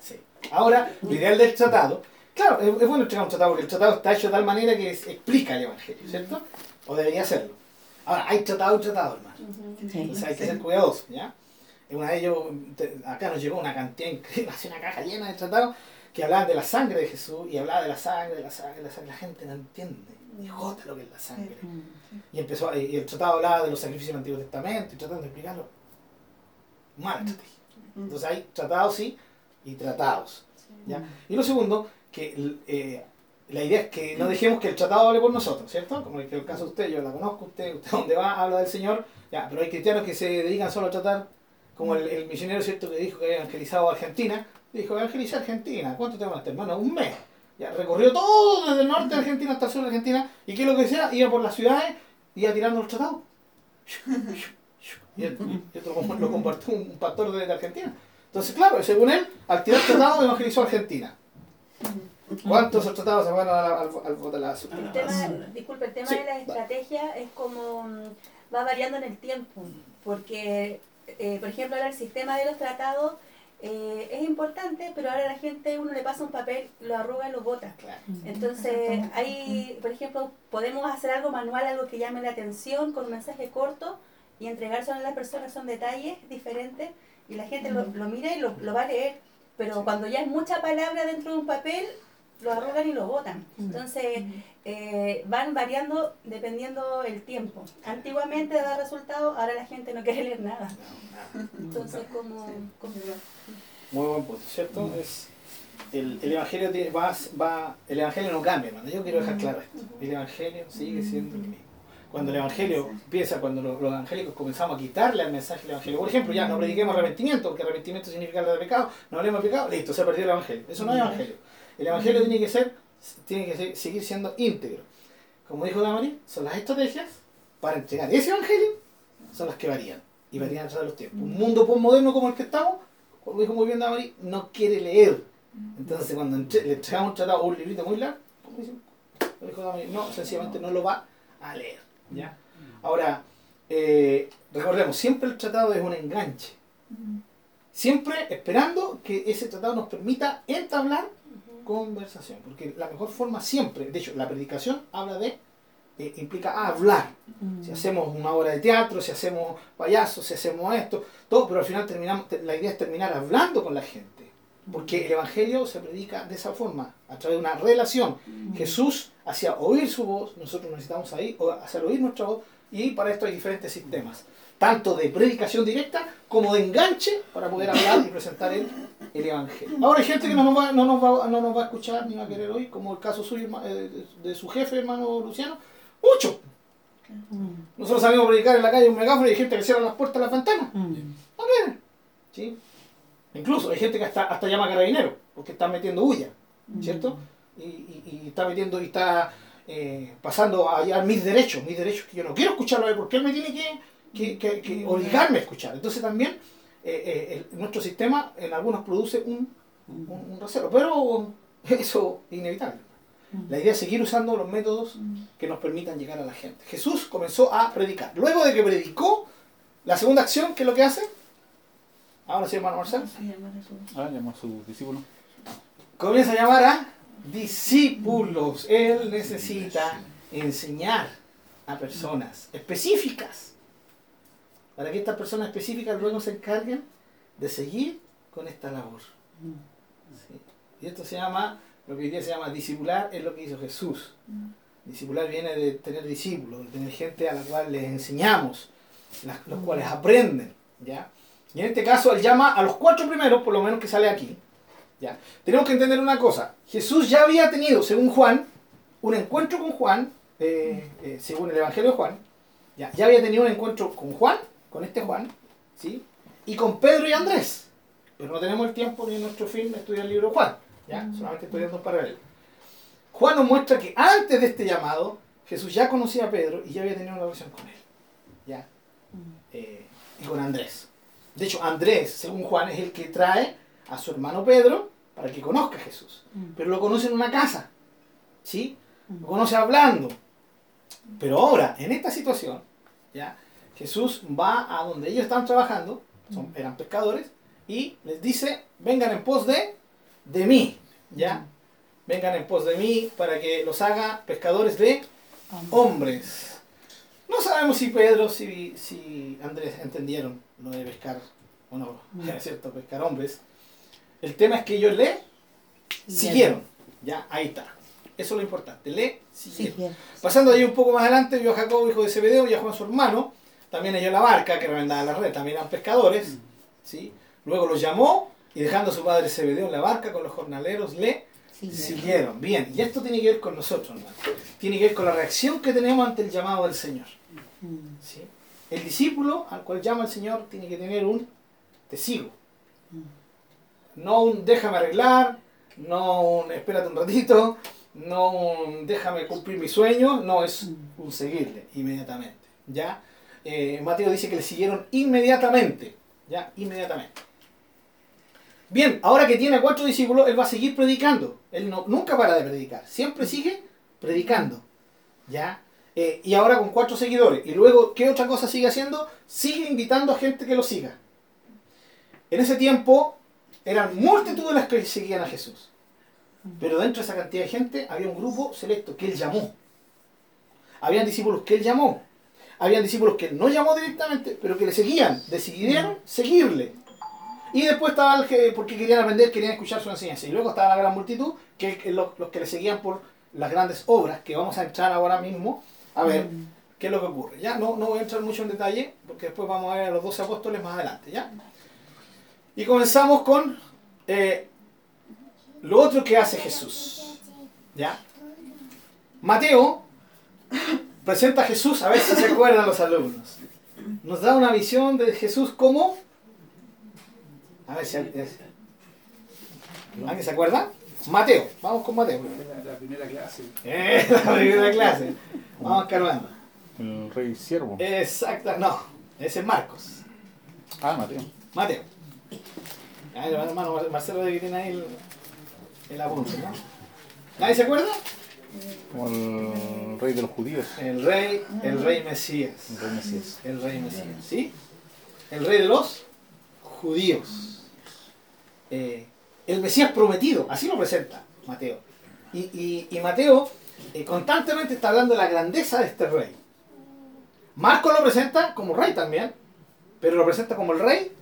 Sí. Ahora, lo ideal del tratado, claro, es, es bueno entregar un tratado porque el tratado está hecho de tal manera que es- explica el evangelio, ¿cierto? O debería serlo. Ahora, hay tratado y tratado, hermano. Sí. Entonces hay que ser cuidadosos, ¿ya? Una de ellos, acá nos llegó una cantidad increíble, así una caja llena de tratados que hablaban de la sangre de Jesús y hablaba de la sangre, de la sangre, de la sangre. La gente no entiende, ni jota lo que es la sangre. Y empezó, y el tratado hablaba de los sacrificios del Antiguo Testamento y tratando de explicarlo. Mala estrategia. Entonces hay tratados sí y tratados. ¿ya? Y lo segundo, que eh, la idea es que no dejemos que el tratado hable por nosotros, ¿cierto? Como el, que el caso de usted, yo la conozco, usted, usted donde va habla del Señor, ya, pero hay cristianos que se dedican solo a tratar, como el, el misionero, ¿cierto? Que dijo que había evangelizado a Argentina, dijo, evangelicé a Argentina, ¿cuánto te este hermano? Un mes. Ya, recorrió todo desde el norte de Argentina hasta el sur de Argentina, y qué es lo que decía, iba por las ciudades, iba tirando los tratados. Y esto y esto lo, compartió un pastor de, Argentina. Entonces, claro, según él, al tirar tratados evangelizó a Argentina. ¿Cuántos tratados se van al, al, al El tema, disculpe, el tema Sí, de la va. estrategia es como mm, va variando en el tiempo, porque, eh, por ejemplo, ahora el sistema de los tratados eh, es importante, pero ahora la gente, uno le pasa un papel, lo arruga y lo bota. Claro. Entonces, hay, por ejemplo, podemos hacer algo manual, algo que llame la atención con un mensaje corto y entregárselo a las personas, son detalles diferentes y la gente lo, lo mira y lo, lo va a leer. Pero cuando ya es mucha palabra dentro de un papel, lo arrugan y lo botan. Entonces, eh, van variando dependiendo el tiempo. Antiguamente daba resultado, ahora la gente no quiere leer nada. Entonces, como... como Muy buen punto, ¿cierto? Es, el, el evangelio tiene- va, va, el evangelio no cambia, hermano. Yo quiero dejar claro esto. El evangelio sigue siendo el mismo. Cuando el evangelio empieza, cuando los, los evangélicos comenzamos a quitarle al mensaje del evangelio, por ejemplo, ya no prediquemos arrepentimiento, porque arrepentimiento significa el de pecado, no hablemos de pecado, listo, se perdió el evangelio. Eso no es evangelio. El evangelio tiene que ser, tiene que seguir siendo íntegro. Como dijo Damari, son las estrategias para entregar ese evangelio, son las que varían. Y varían a través de los tiempos. Un mundo postmoderno como el que estamos, como dijo muy bien Damari, no quiere leer. Entonces cuando entre- le entregamos un tratado o un librito muy largo, como dice, dijo Damari, no, sencillamente no lo va a leer. ¿ya? Ahora, eh, recordemos, siempre el tratado es un enganche. Siempre esperando que ese tratado nos permita entablar conversación. Porque la mejor forma siempre, de hecho, la predicación habla de, eh, implica hablar. Si hacemos una obra de teatro, si hacemos payasos, si hacemos esto, todo, pero al final terminamos, te- la idea es terminar hablando con la gente. Porque el Evangelio se predica de esa forma, a través de una relación. Jesús hacía oír su voz, nosotros necesitamos ahí, hacer oír nuestra voz, y para esto hay diferentes sistemas, tanto de predicación directa como de enganche para poder hablar y presentar el, el Evangelio. Ahora hay gente que no nos, va, no, nos va, no nos va a escuchar ni va a querer oír, como el caso suyo, eh, de, de su jefe, hermano Luciano, mucho. Nosotros salimos a predicar en la calle un megáfono y hay gente que cierra las puertas a las ventanas. No quieren. ¿Sí? Incluso hay gente que hasta, hasta llama a carabineros porque está metiendo bulla, ¿cierto? Y, y- y está metiendo y está eh, pasando a hallar mis derechos, mis derechos que yo no quiero escucharlo a él porque él me tiene que, que- que- que obligarme a escuchar. Entonces también eh, eh, el- nuestro sistema en algunos produce un, un, un recelo, pero eso es inevitable. La idea es seguir usando los métodos que nos permitan llegar a la gente. Jesús comenzó a predicar. Luego de que predicó, la segunda acción, ¿qué es lo que hace? Ahora sí, hermano Marcelo. Ah, llamó a sus discípulos. Comienza a llamar a discípulos. Él necesita enseñar a personas específicas. Para que estas personas específicas luego se encarguen de seguir con esta labor. Y esto se llama, lo que hoy se llama discipular, es lo que hizo Jesús. Discipular viene de tener discípulos, de tener gente a la cual les enseñamos, los cuales aprenden. ¿ya? Y en este caso él llama a los cuatro primeros, por lo menos que sale aquí. ¿ya? Tenemos que entender una cosa. Jesús ya había tenido, según Juan, un encuentro con Juan, eh, eh, según el Evangelio de Juan. Ya, ya había tenido un encuentro con Juan, con este Juan, ¿sí? y con Pedro y Andrés. Pero no tenemos el tiempo ni nuestro fin de estudiar el libro Juan. ¿ya? Solamente estudiando un paralelo. Juan nos muestra que antes de este llamado, Jesús ya conocía a Pedro y ya había tenido una relación con él. ¿ya? Eh, y con Andrés. De hecho, Andrés, según Juan, es el que trae a su hermano Pedro para que conozca a Jesús. Pero lo conoce en una casa. ¿Sí? Lo conoce hablando. Pero ahora, en esta situación, ¿ya? Jesús va a donde ellos están trabajando, son, eran pescadores, y les dice, vengan en pos de, de mí, ¿ya? Vengan en pos de mí para que los haga pescadores de hombres. No sabemos si Pedro, si, si Andrés entendieron lo de pescar, o no, es cierto, pescar hombres. El tema es que ellos le siguieron, ¿ya? Ahí está. Eso es lo importante, le siguieron. Pasando ahí un poco más adelante, vio a Jacob, hijo de Zebedeo, y a Juan su hermano. También ellos la barca, que remendaba la red, también eran pescadores. ¿sí? Luego los llamó y dejando a su padre Zebedeo en la barca con los jornaleros, le siguieron. Bien, y esto tiene que ver con nosotros, hermano. Tiene que ver con la reacción que tenemos ante el llamado del Señor. ¿sí? El discípulo al cual llama el Señor tiene que tener un te sigo. No un déjame arreglar, no un espérate un ratito, no un déjame cumplir mi sueño, no es un seguirle inmediatamente. ¿ya? Eh, Mateo dice que le siguieron inmediatamente. ¿ya? Inmediatamente. Bien, ahora que tiene cuatro discípulos, él va a seguir predicando. Él no, nunca para de predicar, siempre sigue predicando. ¿ya? Eh, y ahora con cuatro seguidores. Y luego, ¿qué otra cosa sigue haciendo? Sigue invitando a gente que lo siga. En ese tiempo eran multitudes las que seguían a Jesús. Pero dentro de esa cantidad de gente había un grupo selecto que él llamó. Habían discípulos que él llamó. Habían discípulos que no llamó directamente, pero que le seguían. Decidieron seguirle. Y después estaba el que, porque querían aprender, querían escuchar su enseñanza. Y luego estaba la gran multitud, que que los, los que le seguían por las grandes obras, que vamos a entrar ahora mismo a ver qué es lo que ocurre. Ya no, no voy a entrar mucho en detalle, porque después vamos a ver a los 12 apóstoles más adelante. ¿ya? Y comenzamos con eh, lo otro que hace Jesús. ¿Ya? Mateo presenta a Jesús, a ver si se acuerdan los alumnos. Nos da una visión de Jesús como... A ver si alguien ¿alguien se acuerda. Mateo, vamos con Mateo. La, primera clase. Eh, la primera clase. Vamos cargando. El rey siervo. Exacto, no, ese es Marcos. Ah, Mateo. Mateo. Ahí, el hermano Marcelo de que tiene ahí el, el apunte, ¿no? ¿Nadie se acuerda? Como el rey de los judíos. El rey, el rey Mesías. El rey Mesías. El rey Mesías, ¿sí? El rey de los judíos. Eh, el Mesías prometido, así lo presenta Mateo. Y, y- y Mateo eh, constantemente está hablando de la grandeza de este rey. Marco lo presenta como rey también, pero lo presenta como el rey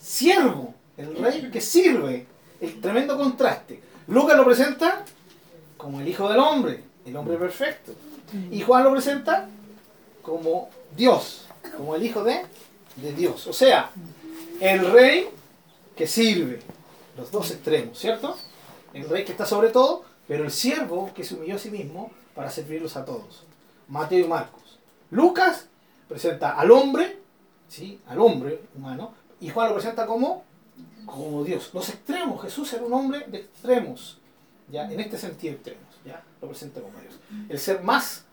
siervo, el rey que sirve, el tremendo contraste. Lucas lo presenta como el hijo del hombre, el hombre perfecto. Y Juan lo presenta como Dios, como el hijo de, de Dios. O sea, el rey que sirve, los dos extremos, ¿cierto? El rey que está sobre todo, pero el siervo que se humilló a sí mismo para servirlos a todos. Mateo y Marcos. Lucas presenta al hombre, ¿sí? Al hombre humano, y Juan lo presenta como, como Dios. Los extremos, Jesús era un hombre de extremos, ¿ya? En este sentido extremos, ¿ya? Lo presenta como Dios. El ser más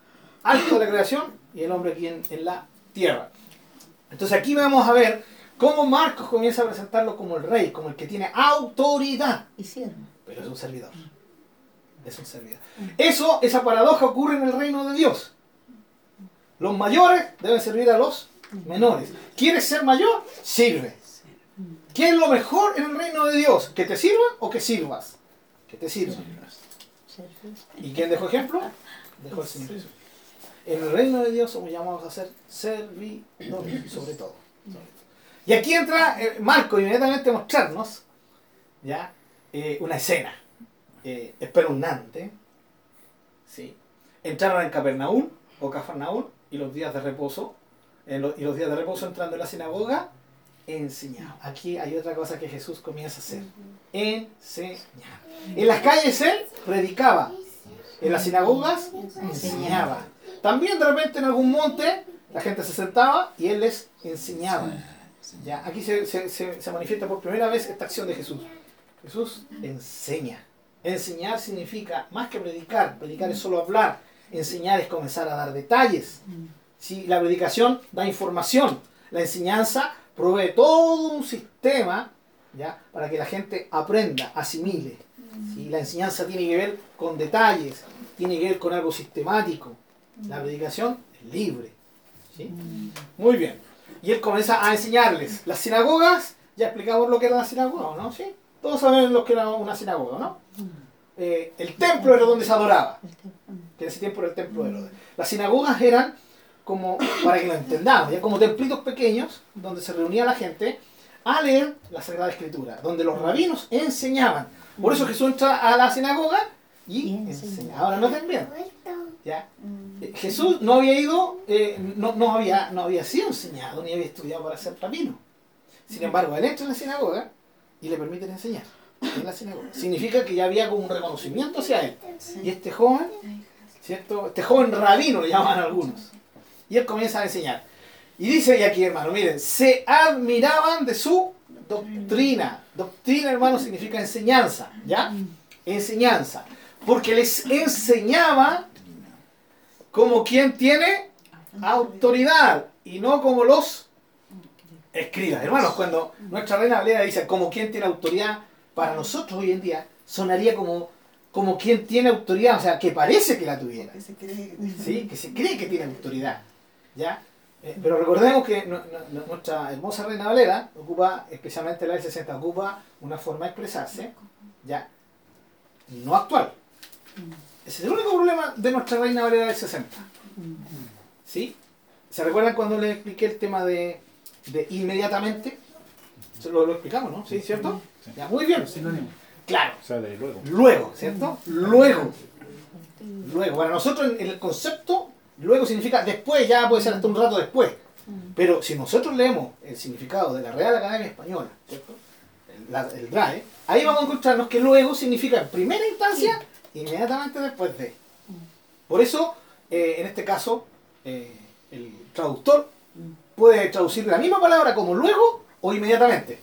alto de la creación y el hombre aquí en, en la tierra. Entonces aquí vamos a ver cómo Marcos comienza a presentarlo como el rey, como el que tiene autoridad, Y siervo. pero es un servidor. es un servidor. Eso, esa paradoja ocurre en el reino de Dios. Los mayores deben servir a los menores. ¿Quieres ser mayor? Sirve. ¿Qué es lo mejor en el reino de Dios? ¿Que te sirvan o que sirvas? Que te sirvan. ¿Y quién dejó ejemplo? Dejó el Señor Jesús. En el reino de Dios somos llamados a ser servidores, sobre todo. Y aquí entra eh, Marco inmediatamente a mostrarnos ¿ya? Eh, una escena eh, espeluznante. ¿sí? Entraron en Capernaum o Cafarnaúm y los días de reposo, en y los días de reposo entrando en la sinagoga, enseñaba. Aquí hay otra cosa que Jesús comienza a hacer. Enseñar. En las calles él predicaba. En las sinagogas enseñaba. También de repente en algún monte la gente se sentaba y él les enseñaba. Ya, aquí se, se- se- se manifiesta por primera vez esta acción de Jesús. Jesús enseña. Enseñar significa más que predicar. Predicar es solo hablar. Enseñar es comenzar a dar detalles. Si la predicación da información, la enseñanza provee todo un sistema ¿ya? para que la gente aprenda, asimile. ¿sí? La enseñanza tiene que ver con detalles, tiene que ver con algo sistemático. La predicación es libre. ¿sí? Muy bien. Y él comienza a enseñarles. Las sinagogas, ya explicamos lo que era la sinagoga, ¿no? ¿Sí? Todos saben lo que era una sinagoga, ¿no? Eh, el templo era donde se adoraba, que en ese tiempo era el templo de Herodes. Las sinagogas eran como, para que lo entendamos, ya como templitos pequeños donde se reunía la gente a leer la Sagrada Escritura, donde los rabinos enseñaban. Por eso Jesús entra a la sinagoga y enseña. Ahora noten bien, ¿ya? Eh, Jesús no había ido, eh, no, no, había, no había sido enseñado ni había estudiado para ser rabino. Sin embargo, él entra en la sinagoga y le permiten enseñar en la sinagoga. Significa que ya había como un reconocimiento hacia él. Y este joven, ¿cierto? Este joven rabino le llaman algunos. Y él comienza a enseñar. Y dice, y aquí hermano, miren, se admiraban de su doctrina. Doctrina, hermano, significa enseñanza, ¿ya? Enseñanza. Porque les enseñaba como quien tiene autoridad y no como los escribas. Hermanos, cuando nuestra reina Valera dice como quien tiene autoridad, para nosotros hoy en día sonaría como, como quien tiene autoridad, o sea, que parece que la tuviera. ¿sí? que se cree que tiene autoridad. ¿Ya? Eh, pero recordemos que nu- nu- nu- nuestra hermosa Reina Valera ocupa, especialmente la del 60, ocupa una forma de expresarse, ¿ya? no actual. Ese es el único problema de nuestra Reina Valera del 60. ¿Sí? ¿Se recuerdan cuando les expliqué el tema de, de inmediatamente? Se lo, lo explicamos, ¿no? ¿Sí? ¿Cierto? Sí. Ya, muy bien. Sinónimo. Claro. O sea, de luego. Luego, ¿cierto? Luego. Luego. Para nosotros el concepto, luego significa después, ya puede ser hasta un rato después. Pero si nosotros leemos el significado de la Real Academia Española, ¿cierto? El, la- el DRAE, ahí vamos a encontrarnos que luego significa en primera instancia, inmediatamente después de. Por eso, eh, en este caso, eh, el traductor puede traducir la misma palabra como luego o inmediatamente.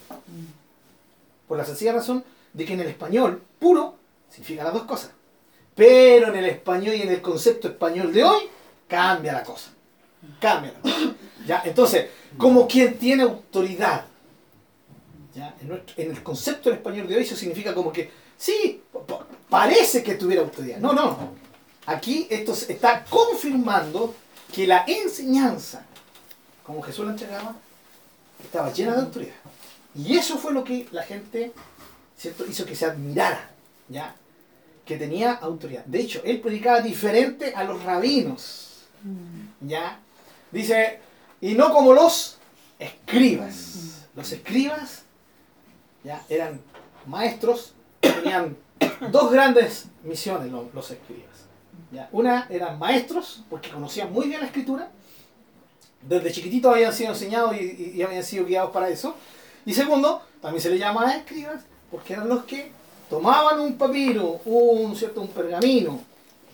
Por la sencilla razón de que en el español puro significa las dos cosas. Pero en el español y en el concepto español de hoy cambia la cosa. Cambia la cosa. ¿Ya? Entonces, como quien tiene autoridad. ¿Ya? En, nuestro- en el concepto del español de hoy eso significa como que, sí, pa- parece que tuviera autoridad. No, no. Aquí esto está confirmando que la enseñanza, como Jesús la entregaba, estaba llena de autoridad. Y eso fue lo que la gente ¿cierto? hizo que se admirara, ¿ya? que tenía autoridad. De hecho, él predicaba diferente a los rabinos. ¿Ya? Dice, y no como los escribas. Los escribas ¿ya? eran maestros, tenían dos grandes misiones lo- los, escribas. ¿ya? Una eran maestros, porque conocían muy bien la escritura, desde chiquititos habían sido enseñados y, habían sido guiados para eso. Y segundo, también se les llama escribas, porque eran los que tomaban un papiro, un, ¿cierto? un pergamino,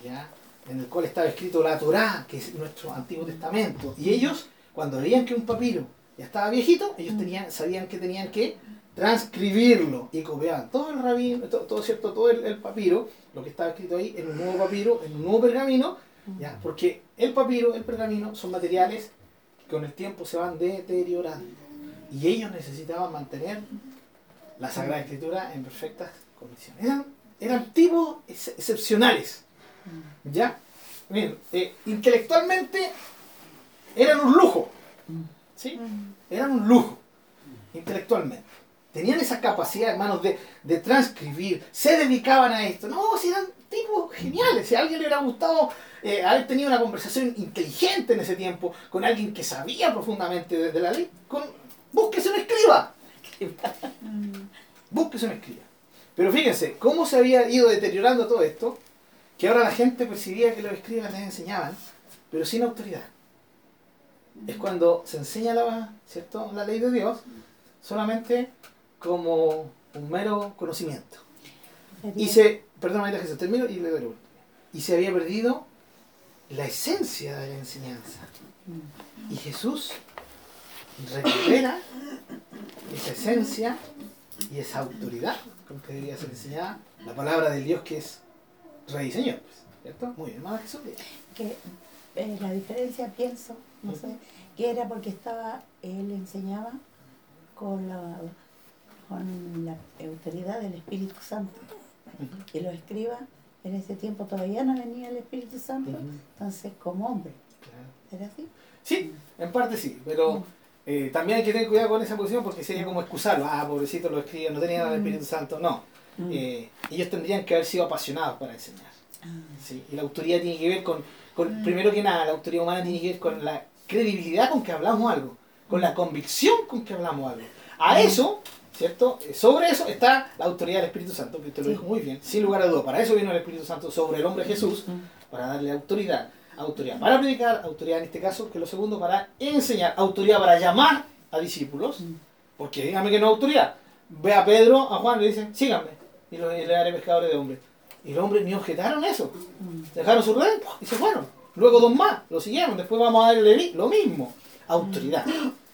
¿ya? En el cual estaba escrito la Torá, que es nuestro Antiguo Testamento. Y ellos, cuando veían que un papiro ya estaba viejito, ellos tenían, sabían que tenían que transcribirlo y copiaban todo el rabino, todo, todo, ¿cierto? todo el, el papiro, lo que estaba escrito ahí, en un nuevo papiro, en un nuevo pergamino, ¿ya? porque el papiro, el pergamino son materiales que con el tiempo se van deteriorando. Y ellos necesitaban mantener la Sagrada Escritura en perfectas condiciones. Eran eran tipos ex- excepcionales. ¿Ya? Miren, eh, intelectualmente eran un lujo. ¿Sí? Eran un lujo. Intelectualmente. Tenían esa capacidad, hermanos, de, de transcribir. Se dedicaban a esto. No, si eran tipos geniales. Si a alguien le hubiera gustado eh, haber tenido una conversación inteligente en ese tiempo con alguien que sabía profundamente de, de la ley, con, búsquese un escriba. Búsquese un escriba. Pero fíjense, cómo se había ido deteriorando todo esto, que ahora la gente percibía que los escribas les enseñaban, pero sin autoridad. Es cuando se enseña la, ¿cierto? la ley de Dios solamente como un mero conocimiento. Y se, perdón, María Jesús, termino y le doy la última. Y se había perdido la esencia de la enseñanza. Y Jesús recupera esa esencia y esa autoridad con que debería ser enseñada la palabra del Dios que es Señor. pues, ¿Cierto? Muy bien, hermano Jesús. que eh, la diferencia pienso, no sé, que era porque estaba, él enseñaba con la, con la autoridad del Espíritu Santo. Y los escribas, en ese tiempo todavía no venía el Espíritu Santo, entonces como hombre, Claro. ¿era así? Sí, en parte sí, pero eh, también hay que tener cuidado con esa posición porque sería como excusarlo. Ah, pobrecito, lo escriben, no tenían el Espíritu Santo. No, Mm. Eh, ellos tendrían que haber sido apasionados para enseñar. Ah, ¿sí? Y la autoridad tiene que ver con, con- primero que nada, la autoridad humana tiene que ver con la credibilidad con que hablamos algo, con la convicción con que hablamos algo. A eso, ¿cierto? Eh, Sobre eso está la autoridad del Espíritu Santo, que usted lo dijo muy bien, sin lugar a duda. Para eso vino el Espíritu Santo sobre el hombre Jesús, para darle autoridad. Autoridad para predicar, autoridad en este caso, que es lo segundo, para enseñar, autoridad para llamar a discípulos, porque dígame que no autoridad. Ve a Pedro, a Juan, le dicen, síganme, y, lo- y le daré pescadores de hombres. Y los hombres ni objetaron eso. Dejaron su red y se fueron. Luego dos más, lo siguieron. Después vamos a darle lo mismo. Autoridad.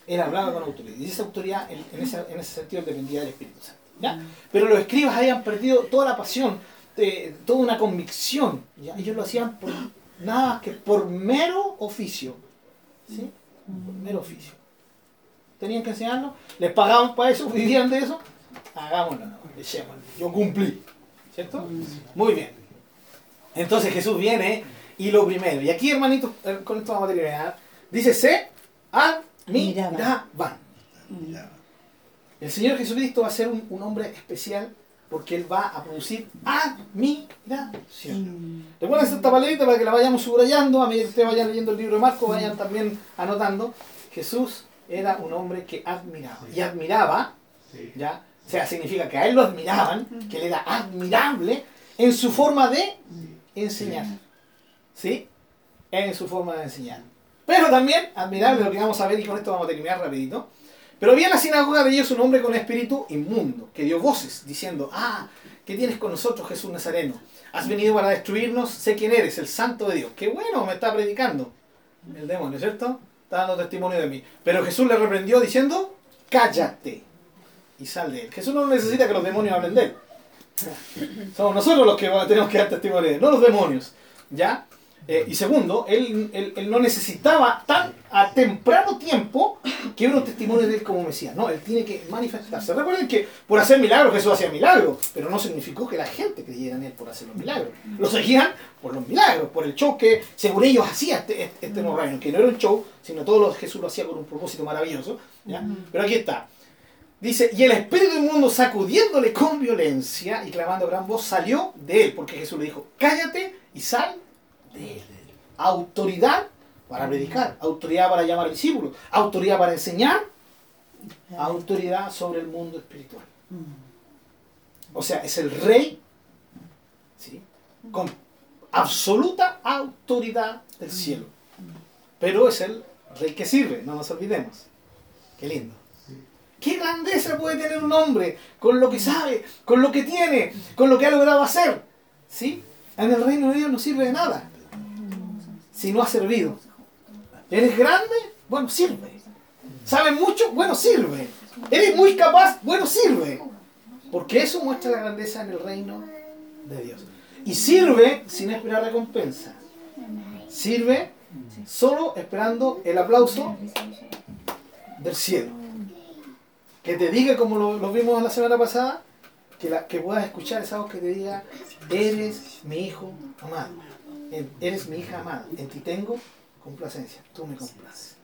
Él hablaba con autoridad. Y esa autoridad, en, en ese, en ese sentido, dependía del Espíritu Santo. ¿ya? Pero los escribas habían perdido toda la pasión, eh, toda una convicción. ¿ya? Ellos lo hacían por nada más que por mero oficio. ¿sí? Por mero oficio. Tenían que enseñarlo, les pagaban para eso, vivían de eso. Hagámoslo, no, echémoslo. Yo cumplí. ¿Cierto? Muy bien. Entonces Jesús viene y lo primero, y aquí hermanitos, eh, con esto vamos a terminar, dice se admiraban. El Señor Jesucristo va a ser un, un hombre especial porque Él va a producir admiración. Recuerden esta palabrita para que la vayamos subrayando, a medida que ustedes vayan leyendo el libro de Marcos, vayan también anotando. Jesús era un hombre que admiraba. Y admiraba, ¿ya? O sea, significa que a él lo admiraban, que él era admirable en su forma de enseñar. ¿Sí? En su forma de enseñar. Pero también, admirable lo que vamos a ver, y con esto vamos a terminar rapidito. Pero había en la sinagoga de ellos un hombre con espíritu inmundo, que dio voces, diciendo, ah, ¿qué tienes con nosotros, Jesús Nazareno? Has venido para destruirnos, sé quién eres, el santo de Dios. Qué bueno, me está predicando. El demonio, ¿cierto? Está dando testimonio de mí. Pero Jesús le reprendió diciendo, cállate y sal de él. Jesús no necesita que los demonios hablen de él. Somos nosotros los que tenemos que dar testimonio de él, no los demonios. ¿Ya? Eh, y segundo, él, él- él no necesitaba tan a temprano tiempo que hubiera un testimonio de él como Mesías. No, él tiene que manifestarse. Recuerden que por hacer milagros Jesús hacía milagros, pero no significó que la gente creyera en él por hacer los milagros. Lo seguían por los milagros, por el show que según ellos hacía este, este, este nuevo reino, que no era un show, sino todo lo que Jesús lo hacía con un propósito maravilloso. ¿ya? Pero aquí está. Dice, y el espíritu inmundo sacudiéndole con violencia y clamando a gran voz salió de él, porque Jesús le dijo, cállate y sal de él. Autoridad para predicar, autoridad para llamar discípulos, autoridad para enseñar, autoridad sobre el mundo espiritual. O sea, es el rey, ¿sí? con absoluta autoridad del cielo. Pero es el rey que sirve, no nos olvidemos. Qué lindo. ¿Qué grandeza puede tener un hombre con lo que sabe, con lo que tiene, con lo que ha logrado hacer? ¿Sí? En el reino de Dios no sirve de nada si no ha servido. ¿Eres grande? Bueno, sirve. ¿Sabes mucho? Bueno, sirve. ¿Eres muy capaz? Bueno, sirve. Porque eso muestra la grandeza en el reino de Dios. Y sirve sin esperar recompensa. Sirve solo esperando el aplauso del cielo. Que te diga, como lo, lo vimos la semana pasada, que, la, que puedas escuchar esa voz que te diga, eres mi hijo amado, eres mi hija amada, en ti tengo complacencia, tú me complaces.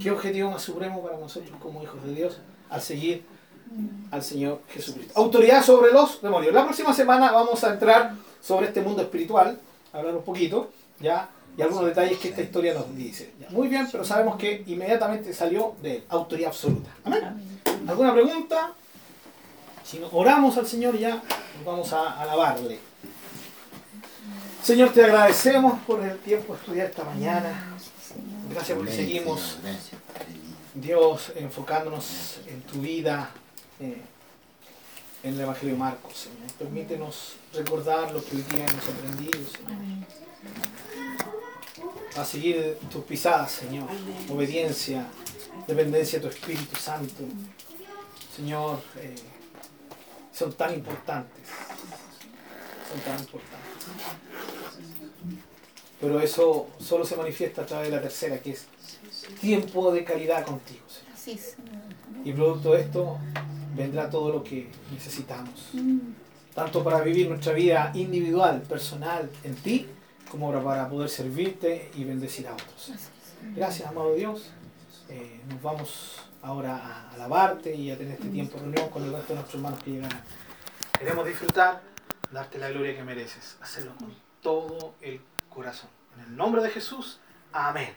¿Qué objetivo más supremo para nosotros como hijos de Dios al seguir al Señor Jesucristo? Autoridad sobre los demonios. La próxima semana vamos a entrar sobre este mundo espiritual, hablar un poquito, ya, y algunos detalles que esta historia nos dice. Muy bien, pero sabemos que inmediatamente salió de él, autoridad absoluta. Amén. ¿Alguna pregunta? Si no, oramos al Señor ya nos vamos a alabarle. Señor, te agradecemos por el tiempo de estudiar esta mañana. Gracias porque seguimos. Dios, enfocándonos en tu vida, eh, en el Evangelio de Marcos, Señor. Permítenos recordar lo que hoy día hemos aprendido, Señor. A seguir tus pisadas, Señor. Obediencia, dependencia de tu Espíritu Santo. Señor, eh, son tan importantes. Son tan importantes. Pero eso solo se manifiesta a través de la tercera, que es tiempo de calidad contigo, Señor. Y producto de esto vendrá todo lo que necesitamos. Tanto para vivir nuestra vida individual, personal, en ti, como para poder servirte y bendecir a otros. Gracias, amado Dios. Eh, nos vamos ahora a alabarte y a tener este tiempo de reunión con el resto de nuestros hermanos que llegarán. Queremos disfrutar, darte la gloria que mereces, hacerlo con todo el corazón. En el nombre de Jesús, amén.